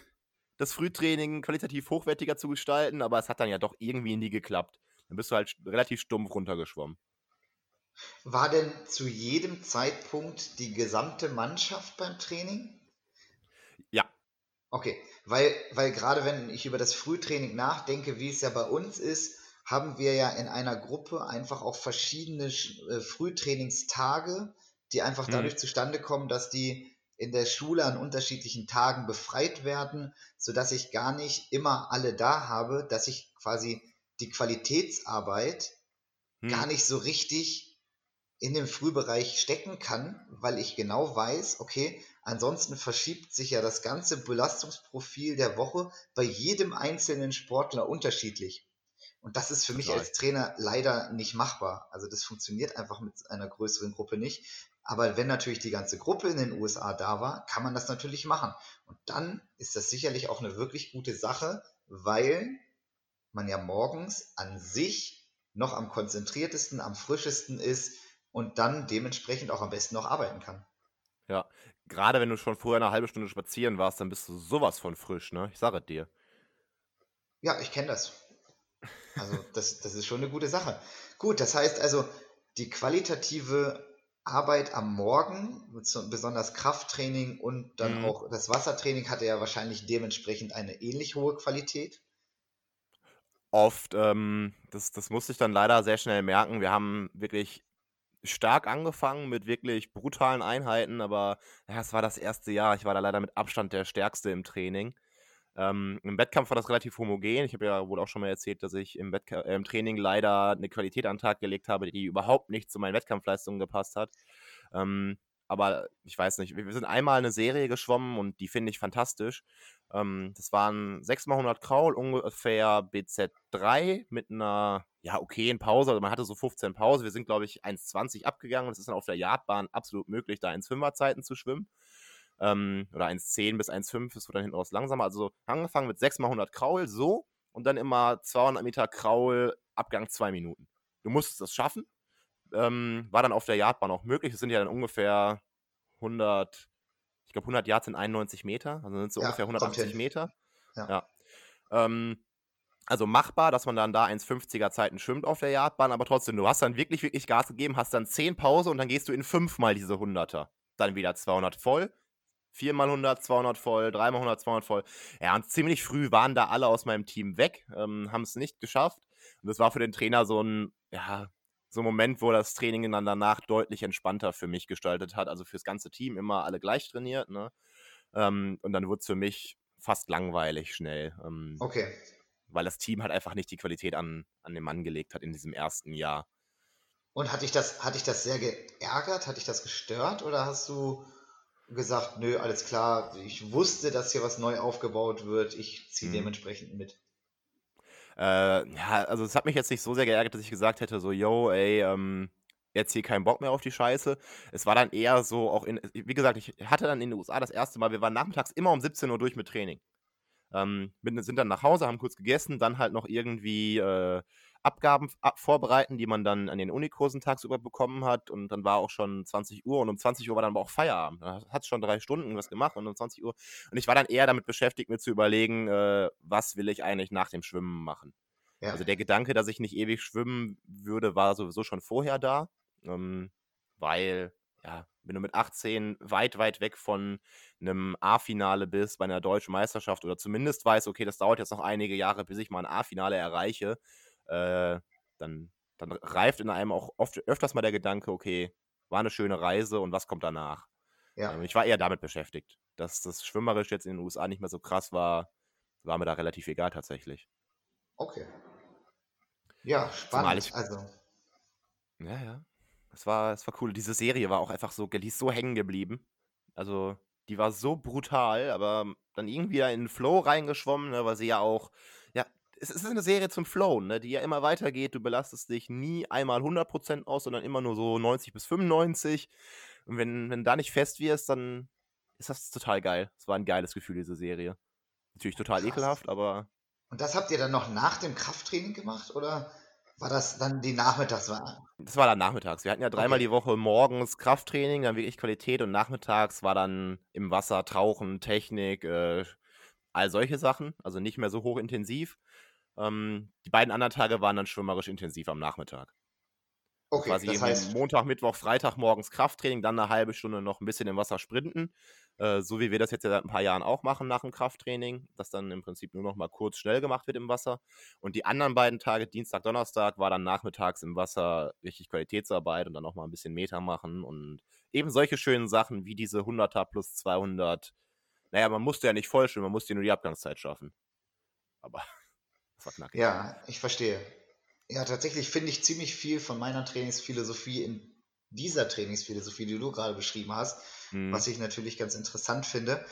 das Frühtraining qualitativ hochwertiger zu gestalten, aber es hat dann ja doch irgendwie nie geklappt. Dann bist du halt relativ stumpf runtergeschwommen. War denn zu jedem Zeitpunkt die gesamte Mannschaft beim Training? Ja. Okay, weil, weil gerade wenn ich über das Frühtraining nachdenke, wie es ja bei uns ist, haben wir ja in einer Gruppe einfach auch verschiedene äh, Frühtrainingstage, die einfach hm. dadurch zustande kommen, dass die in der Schule an unterschiedlichen Tagen befreit werden, sodass ich gar nicht immer alle da habe, dass ich quasi die Qualitätsarbeit hm. gar nicht so richtig in dem Frühbereich stecken kann, weil ich genau weiß, okay, ansonsten verschiebt sich ja das ganze Belastungsprofil der Woche bei jedem einzelnen Sportler unterschiedlich. Und das ist für mich als Trainer leider nicht machbar. Also das funktioniert einfach mit einer größeren Gruppe nicht. Aber wenn natürlich die ganze Gruppe in den USA da war, kann man das natürlich machen. Und dann ist das sicherlich auch eine wirklich gute Sache, weil man ja morgens an sich noch am konzentriertesten, am frischesten ist, und dann dementsprechend auch am besten noch arbeiten kann. Ja, gerade wenn du schon vorher eine halbe Stunde spazieren warst, dann bist du sowas von frisch, ne? Ich sage dir. Ja, ich kenne das. Also, das, das ist schon eine gute Sache. Gut, das heißt also, die qualitative Arbeit am Morgen, besonders Krafttraining und dann mhm. auch das Wassertraining, hatte ja wahrscheinlich dementsprechend eine ähnlich hohe Qualität. Oft, ähm, das, das musste ich dann leider sehr schnell merken. Wir haben wirklich stark angefangen mit wirklich brutalen Einheiten, aber ja, es war das erste Jahr. Ich war da leider mit Abstand der Stärkste im Training. Ähm, Im Wettkampf war das relativ homogen. Ich habe ja wohl auch schon mal erzählt, dass ich im, äh, im Training leider eine Qualität an den Tag gelegt habe, die überhaupt nicht zu meinen Wettkampfleistungen gepasst hat. Ähm, aber ich weiß nicht, wir sind einmal eine Serie geschwommen und die finde ich fantastisch. Ähm, das waren 6x100 Kraul, ungefähr BZ3 mit einer, ja, okayen Pause. Also man hatte so 15 Pause. Wir sind, glaube ich, 1,20 abgegangen. Das ist dann auf der Yardbahn absolut möglich, da 1,5er Zeiten zu schwimmen. Ähm, oder 1,10 bis 1,5 ist dann hinten raus langsamer. Also angefangen mit 6x100 Kraul, so. Und dann immer 200 Meter Kraul, Abgang 2 Minuten. Du musstest das schaffen. Ähm, war dann auf der Yardbahn auch möglich. Das sind ja dann ungefähr 100, ich glaube 100 Yards sind 91 Meter, also sind es so ja, ungefähr 180 Meter. Ja. ja. Ähm, also machbar, dass man dann da 1,50er Zeiten schwimmt auf der Yardbahn, aber trotzdem, du hast dann wirklich, wirklich Gas gegeben, hast dann 10 Pause und dann gehst du in 5 mal diese 100er. Dann wieder 200 voll, 4 mal 100, 200 voll, 3 mal 100, 200 voll. Ja, und ziemlich früh waren da alle aus meinem Team weg, ähm, haben es nicht geschafft. Und das war für den Trainer so ein, ja, so ein Moment, wo das Training dann danach deutlich entspannter für mich gestaltet hat. Also fürs ganze Team immer alle gleich trainiert. Ne? Ähm, und dann wurde es für mich fast langweilig schnell. Ähm, okay. Weil das Team halt einfach nicht die Qualität an, an den Mann gelegt hat in diesem ersten Jahr. Und hat dich das, hat dich das sehr geärgert? Hat dich das gestört? Oder hast du gesagt, nö, alles klar, ich wusste, dass hier was neu aufgebaut wird, ich ziehe hm. dementsprechend mit? Äh, ja, also es hat mich jetzt nicht so sehr geärgert, dass ich gesagt hätte, so, yo, ey, ähm, jetzt hier keinen Bock mehr auf die Scheiße. Es war dann eher so, auch in, wie gesagt, ich hatte dann in den USA das erste Mal, wir waren nachmittags immer um 17 Uhr durch mit Training. Ähm, sind dann nach Hause, haben kurz gegessen, dann halt noch irgendwie äh, Abgaben vorbereiten, die man dann an den Unikursen tagsüber bekommen hat. Und dann war auch schon 20 Uhr und um 20 Uhr war dann aber auch Feierabend. Da hat es schon drei Stunden was gemacht und um 20 Uhr. Und ich war dann eher damit beschäftigt, mir zu überlegen, äh, was will ich eigentlich nach dem Schwimmen machen. Ja. Also der Gedanke, dass ich nicht ewig schwimmen würde, war sowieso schon vorher da. Ähm, weil, ja, wenn du mit 18 weit, weit weg von einem A-Finale bist bei einer deutschen Meisterschaft oder zumindest weißt, okay, das dauert jetzt noch einige Jahre, bis ich mal ein A-Finale erreiche, äh, dann, dann reift in einem auch oft öfters mal der Gedanke, okay, war eine schöne Reise und was kommt danach? Ja. Ähm, ich war eher damit beschäftigt. Dass das Schwimmerisch jetzt in den USA nicht mehr so krass war, war mir da relativ egal tatsächlich. Okay. Ja, spannend. Ich, also. Ja, ja. Es war, es war cool. Diese Serie war auch einfach so, die ist so hängen geblieben. Also, die war so brutal, aber dann irgendwie da in den Flow reingeschwommen, ne, weil sie ja auch es ist eine Serie zum Flow, ne, die ja immer weitergeht. Du belastest dich nie einmal 100% aus, sondern immer nur so 90 bis 95. Und wenn, wenn du da nicht fest wirst, dann ist das total geil. Es war ein geiles Gefühl, diese Serie. Natürlich total Krass. ekelhaft, aber. Und das habt ihr dann noch nach dem Krafttraining gemacht oder war das dann die Nachmittags? Das war dann nachmittags. Wir hatten ja dreimal okay. die Woche morgens Krafttraining, dann wirklich Qualität und nachmittags war dann im Wasser Tauchen, Technik, äh, all solche Sachen. Also nicht mehr so hochintensiv. Ähm, die beiden anderen Tage waren dann schwimmerisch intensiv am Nachmittag. Okay, Quasi das heißt... Montag, Mittwoch, Freitag morgens Krafttraining, dann eine halbe Stunde noch ein bisschen im Wasser sprinten. Äh, so wie wir das jetzt ja seit ein paar Jahren auch machen nach dem Krafttraining, dass dann im Prinzip nur noch mal kurz schnell gemacht wird im Wasser. Und die anderen beiden Tage, Dienstag, Donnerstag, war dann nachmittags im Wasser richtig Qualitätsarbeit und dann noch mal ein bisschen Meter machen und eben solche schönen Sachen wie diese 100er plus 200. Naja, man musste ja nicht voll schwimmen, man musste nur die Abgangszeit schaffen. Aber verknacken. Ja, ich verstehe. Ja, tatsächlich finde ich ziemlich viel von meiner Trainingsphilosophie in dieser Trainingsphilosophie, die du gerade beschrieben hast, mhm. was ich natürlich ganz interessant finde.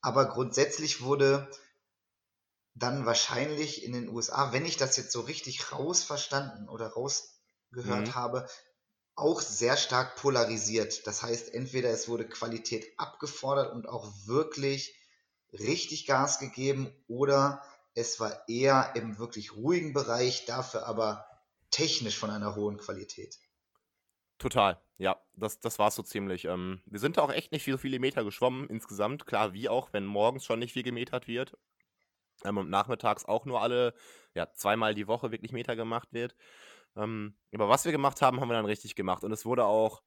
Aber grundsätzlich wurde dann wahrscheinlich in den USA, wenn ich das jetzt so richtig rausverstanden oder rausgehört mhm. habe, auch sehr stark polarisiert. Das heißt, entweder es wurde Qualität abgefordert und auch wirklich richtig Gas gegeben oder es war eher im wirklich ruhigen Bereich, dafür aber technisch von einer hohen Qualität. Total, ja, das, das war es so ziemlich. Ähm, wir sind da auch echt nicht so viele Meter geschwommen insgesamt. Klar, wie auch, wenn morgens schon nicht viel gemetert wird. Ähm, und nachmittags auch nur alle, ja, zweimal die Woche wirklich Meter gemacht wird. Ähm, aber was wir gemacht haben, haben wir dann richtig gemacht. Und es wurde auch,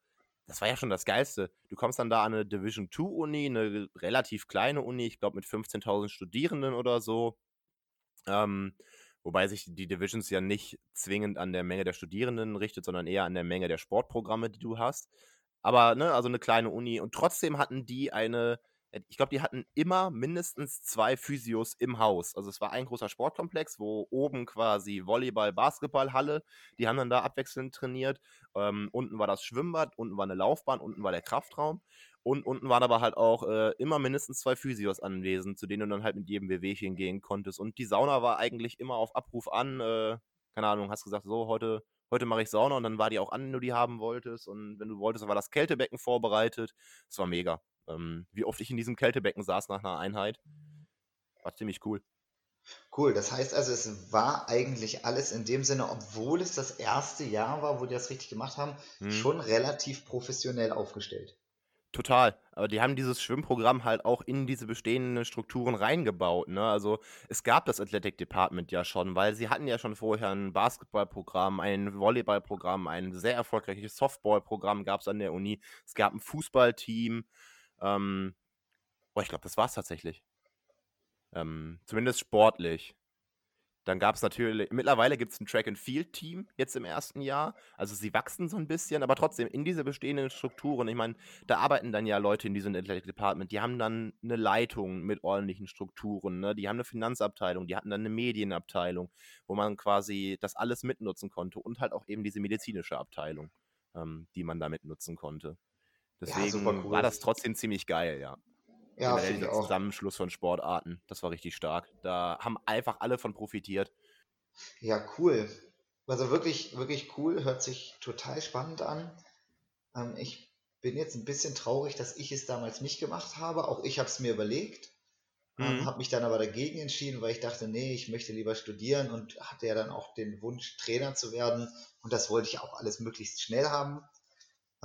das war ja schon das Geilste. Du kommst dann da an eine Division 2 Uni, eine relativ kleine Uni, ich glaube mit 15.000 Studierenden oder so. Ähm, wobei sich die Divisions ja nicht zwingend an der Menge der Studierenden richtet, sondern eher an der Menge der Sportprogramme, die du hast. Aber, ne, also eine kleine Uni. Und trotzdem hatten die eine, äh, ich glaube, die hatten immer mindestens zwei Physios im Haus. Also es war ein großer Sportkomplex, wo oben quasi Volleyball, Basketballhalle, die haben dann da abwechselnd trainiert. Ähm, unten war das Schwimmbad, unten war eine Laufbahn, unten war der Kraftraum. Und unten waren aber halt auch äh, immer mindestens zwei Physios anwesend, zu denen du dann halt mit jedem WWchen gehen konntest. Und die Sauna war eigentlich immer auf Abruf an. Äh, keine Ahnung, hast gesagt, so, heute, heute mache ich Sauna und dann war die auch an, wenn du die haben wolltest. Und wenn du wolltest, war das Kältebecken vorbereitet. Es war mega. Ähm, wie oft ich in diesem Kältebecken saß nach einer Einheit. War ziemlich cool. Cool, das heißt also, es war eigentlich alles in dem Sinne, obwohl es das erste Jahr war, wo die das richtig gemacht haben, hm. schon relativ professionell aufgestellt. Total. Aber die haben dieses Schwimmprogramm halt auch in diese bestehenden Strukturen reingebaut. Ne? Also es gab das Athletic Department ja schon, weil sie hatten ja schon vorher ein Basketballprogramm, ein Volleyballprogramm, ein sehr erfolgreiches Softballprogramm gab es an der Uni. Es gab ein Fußballteam. Ähm, boah, ich glaube, das war es tatsächlich. Ähm, zumindest sportlich. Dann gab es natürlich, mittlerweile gibt es ein Track-and-Field-Team jetzt im ersten Jahr. Also sie wachsen so ein bisschen, aber trotzdem in diese bestehenden Strukturen. Ich meine, da arbeiten dann ja Leute in diesem Athletic Department, die haben dann eine Leitung mit ordentlichen Strukturen, ne? die haben eine Finanzabteilung, die hatten dann eine Medienabteilung, wo man quasi das alles mitnutzen konnte und halt auch eben diese medizinische Abteilung, ähm, die man da mitnutzen konnte. Deswegen ja, cool. war das trotzdem ziemlich geil, ja. Ja, dieser Zusammenschluss von Sportarten. Das war richtig stark. Da haben einfach alle von profitiert. Ja, cool. Also wirklich, wirklich cool. Hört sich total spannend an. Ähm, ich bin jetzt ein bisschen traurig, dass ich es damals nicht gemacht habe. Auch ich habe es mir überlegt. Ähm, mhm. habe mich dann aber dagegen entschieden, weil ich dachte, nee, ich möchte lieber studieren und hatte ja dann auch den Wunsch, Trainer zu werden. Und das wollte ich auch alles möglichst schnell haben.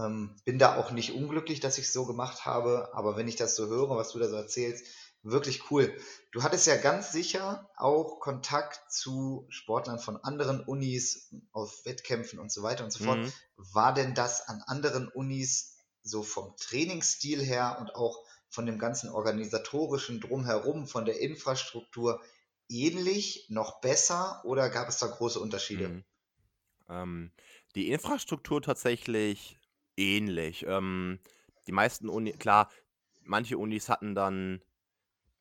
Ähm, bin da auch nicht unglücklich, dass ich es so gemacht habe, aber wenn ich das so höre, was du da so erzählst, wirklich cool. Du hattest ja ganz sicher auch Kontakt zu Sportlern von anderen Unis auf Wettkämpfen und so weiter und so fort. Mhm. War denn das an anderen Unis so vom Trainingsstil her und auch von dem ganzen organisatorischen drumherum, von der Infrastruktur ähnlich, noch besser oder gab es da große Unterschiede? Mhm. Ähm, die Infrastruktur tatsächlich ähnlich. Ähm, die meisten Uni, klar, manche Unis hatten dann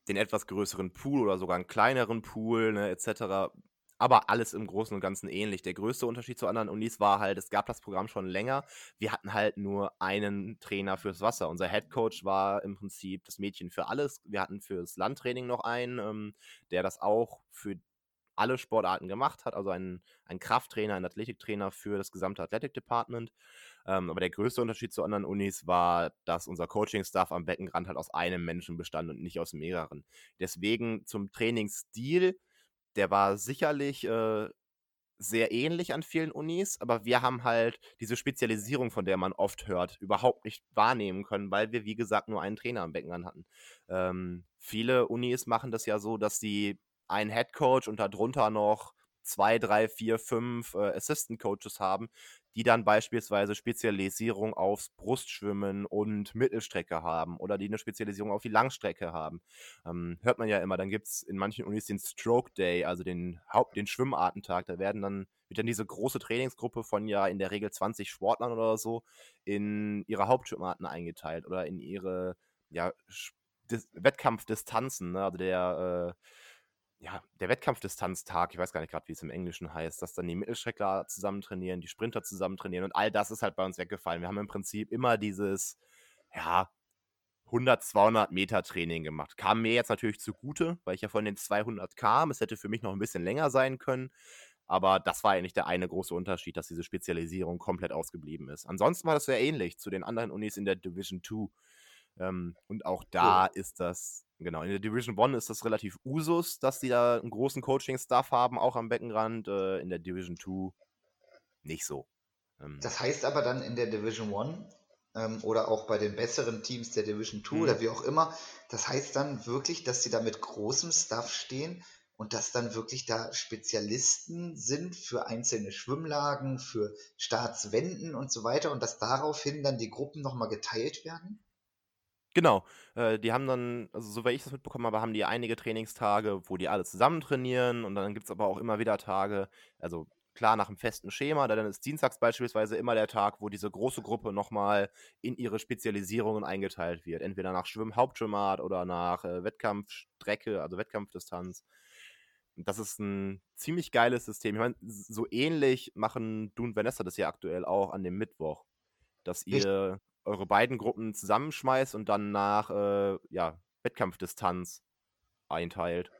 den etwas größeren Pool oder sogar einen kleineren Pool, ne, etc. Aber alles im Großen und Ganzen ähnlich. Der größte Unterschied zu anderen Unis war halt, es gab das Programm schon länger. Wir hatten halt nur einen Trainer fürs Wasser. Unser Head Coach war im Prinzip das Mädchen für alles. Wir hatten fürs Landtraining noch einen, ähm, der das auch für alle Sportarten gemacht hat, also ein, ein Krafttrainer, ein Athletiktrainer für das gesamte Athletic Department. Ähm, aber der größte Unterschied zu anderen Unis war, dass unser Coaching-Staff am Beckenrand halt aus einem Menschen bestand und nicht aus mehreren. Deswegen zum Trainingsstil, der war sicherlich äh, sehr ähnlich an vielen Unis, aber wir haben halt diese Spezialisierung, von der man oft hört, überhaupt nicht wahrnehmen können, weil wir, wie gesagt, nur einen Trainer am Beckenrand hatten. Ähm, viele Unis machen das ja so, dass sie einen Head Coach und darunter noch zwei, drei, vier, fünf äh, Assistant Coaches haben, die dann beispielsweise Spezialisierung aufs Brustschwimmen und Mittelstrecke haben oder die eine Spezialisierung auf die Langstrecke haben. Ähm, hört man ja immer, dann gibt es in manchen Unis den Stroke Day, also den Haupt-, den Schwimmartentag. Da werden dann, wird dann diese große Trainingsgruppe von ja in der Regel 20 Sportlern oder so in ihre Hauptschwimmarten eingeteilt oder in ihre ja, Wettkampfdistanzen. Ne? Also der äh, ja, der Wettkampfdistanztag, ich weiß gar nicht gerade, wie es im Englischen heißt, dass dann die Mittelstreckler zusammen trainieren, die Sprinter zusammen trainieren und all das ist halt bei uns weggefallen. Wir haben im Prinzip immer dieses, ja, 100, 200 Meter Training gemacht. Kam mir jetzt natürlich zugute, weil ich ja von den 200 kam. Es hätte für mich noch ein bisschen länger sein können. Aber das war eigentlich der eine große Unterschied, dass diese Spezialisierung komplett ausgeblieben ist. Ansonsten war das sehr ähnlich zu den anderen Unis in der Division 2. Ähm, und auch da cool. ist das Genau, in der Division 1 ist das relativ Usus, dass die da einen großen Coaching-Staff haben, auch am Beckenrand. Äh, in der Division 2 nicht so. Ähm, das heißt aber dann in der Division 1 ähm, oder auch bei den besseren Teams der Division 2 mhm. oder wie auch immer, das heißt dann wirklich, dass sie da mit großem Staff stehen und dass dann wirklich da Spezialisten sind für einzelne Schwimmlagen, für Staatswänden und so weiter und dass daraufhin dann die Gruppen nochmal geteilt werden? Genau. Äh, die haben dann, also soweit ich das mitbekommen habe, haben die einige Trainingstage, wo die alle zusammen trainieren und dann gibt es aber auch immer wieder Tage, also klar nach einem festen Schema. Dann ist Dienstags beispielsweise immer der Tag, wo diese große Gruppe nochmal in ihre Spezialisierungen eingeteilt wird. Entweder nach Schwimm Hauptschwimmart oder nach äh, Wettkampfstrecke, also Wettkampfdistanz. Das ist ein ziemlich geiles System. Ich meine, so ähnlich machen Du und Vanessa das ja aktuell auch an dem Mittwoch, dass ihr eure beiden Gruppen zusammenschmeißt und dann nach äh, ja, Wettkampfdistanz einteilt.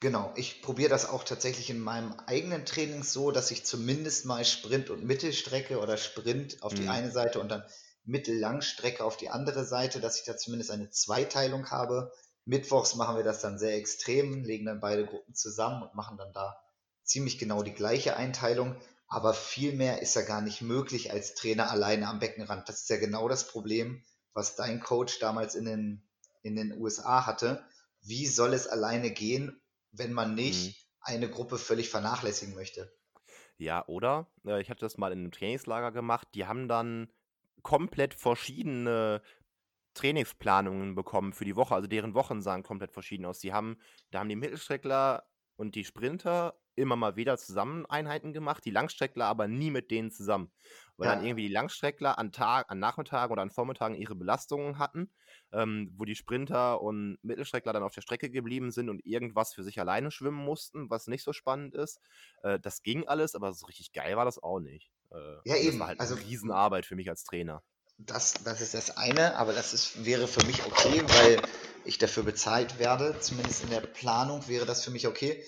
Genau, ich probiere das auch tatsächlich in meinem eigenen Training so, dass ich zumindest mal Sprint und Mittelstrecke oder Sprint auf die mhm. eine Seite und dann Mittellangstrecke auf die andere Seite, dass ich da zumindest eine Zweiteilung habe. Mittwochs machen wir das dann sehr extrem, legen dann beide Gruppen zusammen und machen dann da ziemlich genau die gleiche Einteilung. Aber viel mehr ist ja gar nicht möglich als Trainer alleine am Beckenrand. Das ist ja genau das Problem, was dein Coach damals in den, in den USA hatte. Wie soll es alleine gehen, wenn man nicht mhm. eine Gruppe völlig vernachlässigen möchte. Ja, oder? Äh, ich hatte das mal in einem Trainingslager gemacht. Die haben dann komplett verschiedene Trainingsplanungen bekommen für die Woche. Also deren Wochen sahen komplett verschieden aus. Die haben, da haben die Mittelstreckler und die Sprinter immer mal wieder zusammen Einheiten gemacht, die Langstreckler aber nie mit denen zusammen. Weil ja. dann irgendwie die Langstreckler an Tag, an Nachmittagen oder an Vormittagen ihre Belastungen hatten, ähm, wo die Sprinter und Mittelstreckler dann auf der Strecke geblieben sind und irgendwas für sich alleine schwimmen mussten, was nicht so spannend ist. Äh, das ging alles, aber so richtig geil war das auch nicht. Äh, ja, eben. Das war halt also, eine Riesenarbeit für mich als Trainer. Das, das ist das eine, aber das ist, wäre für mich okay, weil ich dafür bezahlt werde. Zumindest in der Planung wäre das für mich okay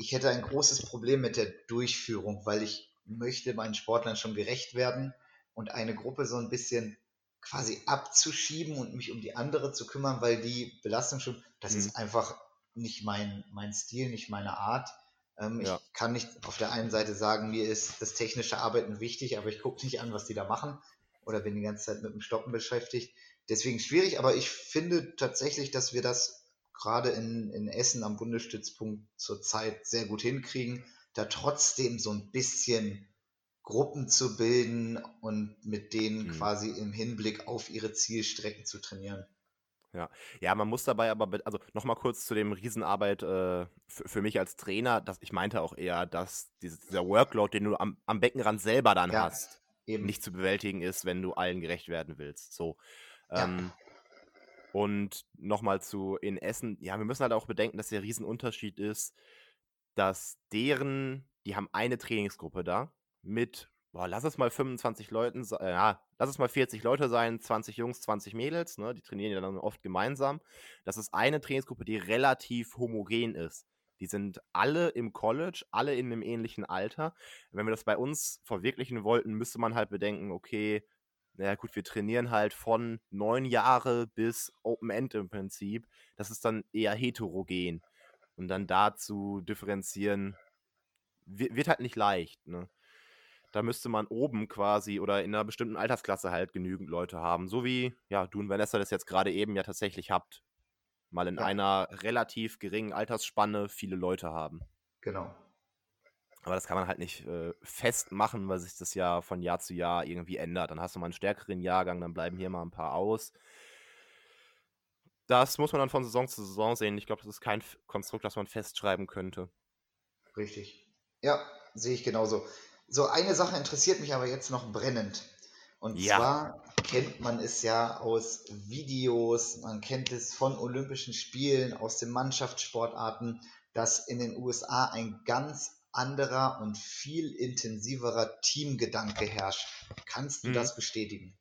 ich hätte ein großes Problem mit der Durchführung, weil ich möchte meinen Sportlern schon gerecht werden und eine Gruppe so ein bisschen quasi abzuschieben und mich um die andere zu kümmern, weil die Belastung schon, das mhm. ist einfach nicht mein, mein Stil, nicht meine Art. Ähm, ja. Ich kann nicht auf der einen Seite sagen, mir ist das technische Arbeiten wichtig, aber ich gucke nicht an, was die da machen oder bin die ganze Zeit mit dem Stoppen beschäftigt. Deswegen schwierig, aber ich finde tatsächlich, dass wir das gerade in, in Essen am Bundesstützpunkt zurzeit sehr gut hinkriegen, da trotzdem so ein bisschen Gruppen zu bilden und mit denen mhm. quasi im Hinblick auf ihre Zielstrecken zu trainieren. Ja, ja, man muss dabei aber, also nochmal kurz zu dem Riesenarbeit äh, für, mich als Trainer, dass ich meinte auch eher, dass dieser Workload, den du am, am Beckenrand selber dann ja, hast, eben. nicht zu bewältigen ist, wenn du allen gerecht werden willst. So. Ähm, ja. Und nochmal zu in Essen, ja, wir müssen halt auch bedenken, dass der Riesenunterschied ist, dass deren, die haben eine Trainingsgruppe da mit, boah, lass es mal 25 Leuten, ja, lass es mal 40 Leute sein, 20 Jungs, 20 Mädels, ne, die trainieren ja dann oft gemeinsam. Das ist eine Trainingsgruppe, die relativ homogen ist. Die sind alle im College, alle in einem ähnlichen Alter. Wenn wir das bei uns verwirklichen wollten, müsste man halt bedenken, okay, naja gut, wir trainieren halt von neun Jahre bis Open End im Prinzip. Das ist dann eher heterogen. Und dann dazu differenzieren, wird halt nicht leicht. Ne? Da müsste man oben quasi oder in einer bestimmten Altersklasse halt genügend Leute haben. So wie, ja, du und Vanessa das jetzt gerade eben ja tatsächlich habt. Mal in ja. einer relativ geringen Altersspanne viele Leute haben. Genau. Aber das kann man halt nicht äh, festmachen, weil sich das ja von Jahr zu Jahr irgendwie ändert. Dann hast du mal einen stärkeren Jahrgang, dann bleiben hier mal ein paar aus. Das muss man dann von Saison zu Saison sehen. Ich glaube, das ist kein Konstrukt, das man festschreiben könnte. Richtig. Ja, sehe ich genauso. So, eine Sache interessiert mich aber jetzt noch brennend. Und ja. zwar kennt man es ja aus Videos, man kennt es von Olympischen Spielen, aus den Mannschaftssportarten, dass in den USA ein ganz anderer und viel intensiverer Teamgedanke herrscht. Kannst du mhm. das bestätigen?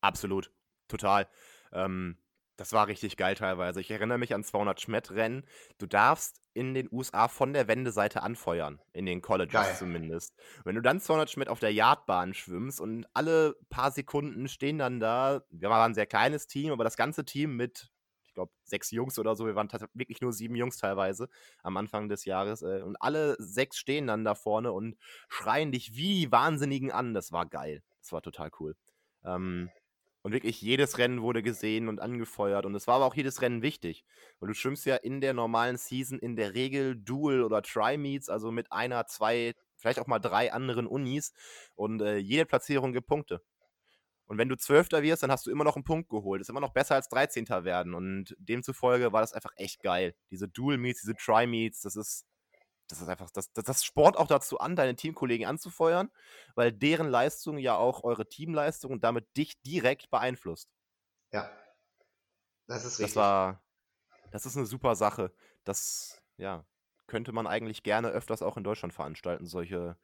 Absolut, total. Ähm, das war richtig geil teilweise. Ich erinnere mich an 200 Schmettrennen. Du darfst in den USA von der Wendeseite anfeuern, in den Colleges geil. zumindest. Wenn du dann 200 Schmett auf der Yardbahn schwimmst und alle paar Sekunden stehen dann da, wir waren ein sehr kleines Team, aber das ganze Team mit glaube, sechs Jungs oder so. Wir waren wirklich nur sieben Jungs teilweise am Anfang des Jahres. Äh, und alle sechs stehen dann da vorne und schreien dich wie Wahnsinnigen an. Das war geil. Das war total cool. Ähm, und wirklich jedes Rennen wurde gesehen und angefeuert. Und es war aber auch jedes Rennen wichtig. Weil du schwimmst ja in der normalen Season in der Regel Dual- oder Tri-Meets, also mit einer, zwei, vielleicht auch mal drei anderen Unis. Und äh, jede Platzierung gibt Punkte. Und wenn du Zwölfter wirst, dann hast du immer noch einen Punkt geholt. Ist immer noch besser als 13. werden. Und demzufolge war das einfach echt geil. Diese Dual Meets, diese Tri Meets, das ist das ist einfach, das, das, das Sport auch dazu an, deine Teamkollegen anzufeuern, weil deren Leistung ja auch eure Teamleistung und damit dich direkt beeinflusst. Ja. Das ist richtig. Das war, das ist eine super Sache. Das, ja, könnte man eigentlich gerne öfters auch in Deutschland veranstalten, solche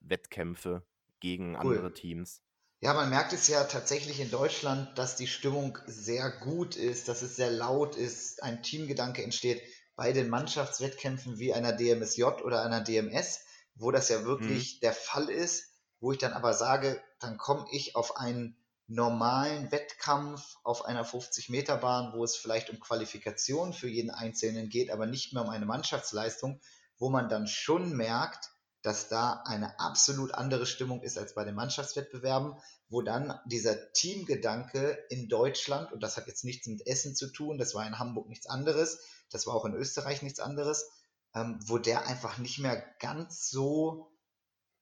Wettkämpfe gegen Cool. andere Teams. Ja, man merkt es ja tatsächlich in Deutschland, dass die Stimmung sehr gut ist, dass es sehr laut ist, ein Teamgedanke entsteht bei den Mannschaftswettkämpfen wie einer DMSJ oder einer DMS, wo das ja Mhm. wirklich der Fall ist, wo ich dann aber sage, dann komme ich auf einen normalen Wettkampf auf einer 50-Meter-Bahn, wo es vielleicht um Qualifikation für jeden Einzelnen geht, aber nicht mehr um eine Mannschaftsleistung, wo man dann schon merkt, dass da eine absolut andere Stimmung ist als bei den Mannschaftswettbewerben, wo dann dieser Teamgedanke in Deutschland, und das hat jetzt nichts mit Essen zu tun, das war in Hamburg nichts anderes, das war auch in Österreich nichts anderes, ähm, wo der einfach nicht mehr ganz so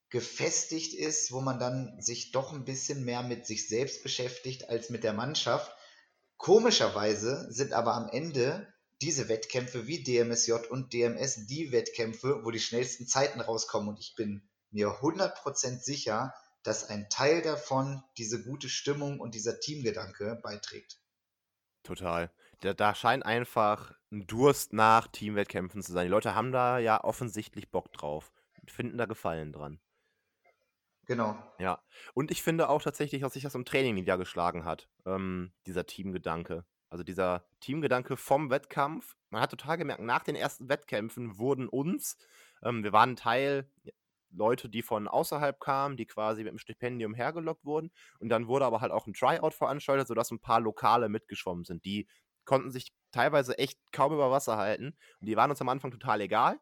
gefestigt ist, wo man dann sich doch ein bisschen mehr mit sich selbst beschäftigt als mit der Mannschaft. Komischerweise sind aber am Ende diese Wettkämpfe wie DMSJ und DMS die Wettkämpfe, wo die schnellsten Zeiten rauskommen. Und ich bin mir 100% sicher, dass ein Teil davon diese gute Stimmung und dieser Teamgedanke beiträgt. Total. Da, da scheint einfach ein Durst nach Teamwettkämpfen zu sein. Die Leute haben da ja offensichtlich Bock drauf und finden da Gefallen dran. Genau. Ja. Und ich finde auch tatsächlich, dass sich das im Training niedergeschlagen hat, ähm, dieser Teamgedanke. Also dieser Teamgedanke vom Wettkampf. Man hat total gemerkt, nach den ersten Wettkämpfen wurden uns, ähm, wir waren Teil Leute, die von außerhalb kamen, die quasi mit dem Stipendium hergelockt wurden. Und dann wurde aber halt auch ein Tryout veranstaltet, sodass ein paar Lokale mitgeschwommen sind. Die konnten sich teilweise echt kaum über Wasser halten. Und die waren uns am Anfang total egal.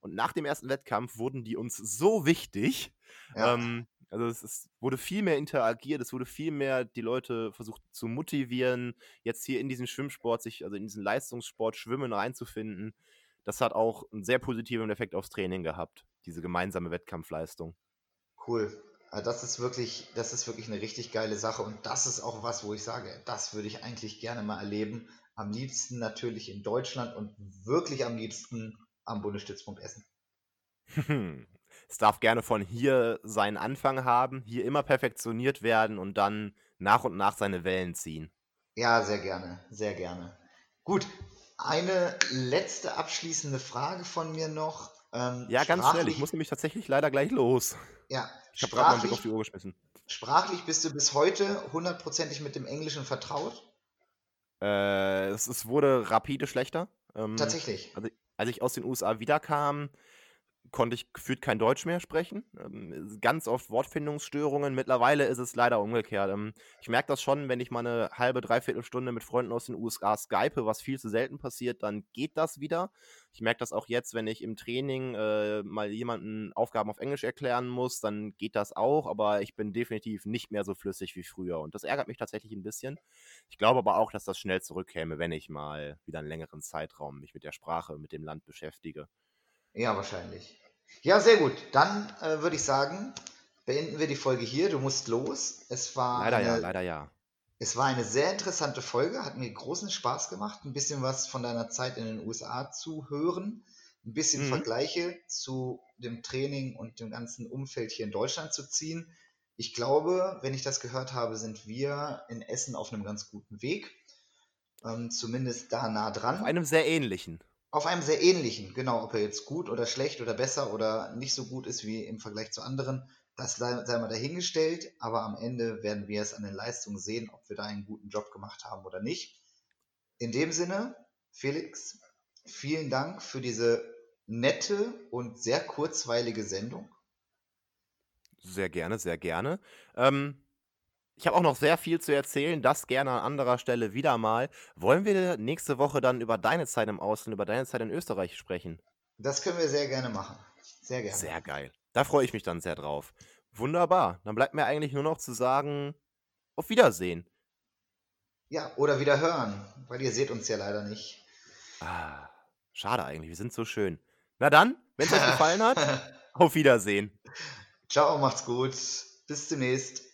Und nach dem ersten Wettkampf wurden die uns so wichtig. Ja. Ähm, also es, es wurde viel mehr interagiert, es wurde viel mehr die Leute versucht zu motivieren, jetzt hier in diesen Schwimmsport, sich, also in diesen Leistungssport Schwimmen reinzufinden. Das hat auch einen sehr positiven Effekt aufs Training gehabt, diese gemeinsame Wettkampfleistung. Cool. Das ist wirklich, das ist wirklich eine richtig geile Sache und das ist auch was, wo ich sage, das würde ich eigentlich gerne mal erleben. Am liebsten natürlich in Deutschland und wirklich am liebsten am Bundesstützpunkt Essen. (laughs) es darf gerne von hier seinen Anfang haben, hier immer perfektioniert werden und dann nach und nach seine Wellen ziehen. Ja, sehr gerne, sehr gerne. Gut, eine letzte abschließende Frage von mir noch. Ähm, Ja, ganz schnell. Ich muss nämlich tatsächlich leider gleich los. ja, Ich habe gerade mal einen Blick auf die Uhr geschmissen. sprachlich bist du bis heute hundertprozentig mit dem Englischen vertraut? Äh, es, es wurde rapide schlechter. Ähm, Tatsächlich. Also, als ich aus den USA wiederkam, konnte ich gefühlt kein Deutsch mehr sprechen. Ähm, ganz oft Wortfindungsstörungen. Mittlerweile ist es leider umgekehrt. Ähm, ich merke das schon, wenn ich mal eine halbe, dreiviertel Stunde mit Freunden aus den USA skype, was viel zu selten passiert, dann geht das wieder. Ich merke das auch jetzt, wenn ich im Training äh, mal jemanden Aufgaben auf Englisch erklären muss, dann geht das auch, aber ich bin definitiv nicht mehr so flüssig wie früher. Und das ärgert mich tatsächlich ein bisschen. Ich glaube aber auch, dass das schnell zurückkäme, wenn ich mal wieder einen längeren Zeitraum mich mit der Sprache, mit dem Land beschäftige. Ja, wahrscheinlich. Ja, sehr gut. Dann äh, würde ich sagen, beenden wir die Folge hier. Du musst los. Es war Leider ja, eine, leider ja. es war eine sehr interessante Folge. Hat mir großen Spaß gemacht, ein bisschen was von deiner Zeit in den USA zu hören, ein bisschen Mhm. Vergleiche zu dem Training und dem ganzen Umfeld hier in Deutschland zu ziehen. Ich glaube, wenn ich das gehört habe, sind wir in Essen auf einem ganz guten Weg. Ähm, zumindest da nah dran. Auf einem sehr ähnlichen. Auf einem sehr ähnlichen, genau, ob er jetzt gut oder schlecht oder besser oder nicht so gut ist wie im Vergleich zu anderen, das sei, mal dahingestellt, aber am Ende werden wir es an den Leistungen sehen, ob wir da einen guten Job gemacht haben oder nicht. In dem Sinne, Felix, vielen Dank für diese nette und sehr kurzweilige Sendung. Sehr gerne, sehr gerne. Ähm, ich habe auch noch sehr viel zu erzählen, das gerne an anderer Stelle wieder mal. Wollen wir nächste Woche dann über deine Zeit im Ausland, über deine Zeit in Österreich sprechen? Das können wir sehr gerne machen. Sehr gerne. Sehr geil. Da freue ich mich dann sehr drauf. Wunderbar. Dann bleibt mir eigentlich nur noch zu sagen, auf Wiedersehen. Ja, oder wieder hören, weil ihr seht uns ja leider nicht. Ah, schade eigentlich, wir sind so schön. Na dann, wenn es euch (laughs) gefallen hat, auf Wiedersehen. Ciao, macht's gut. Bis demnächst.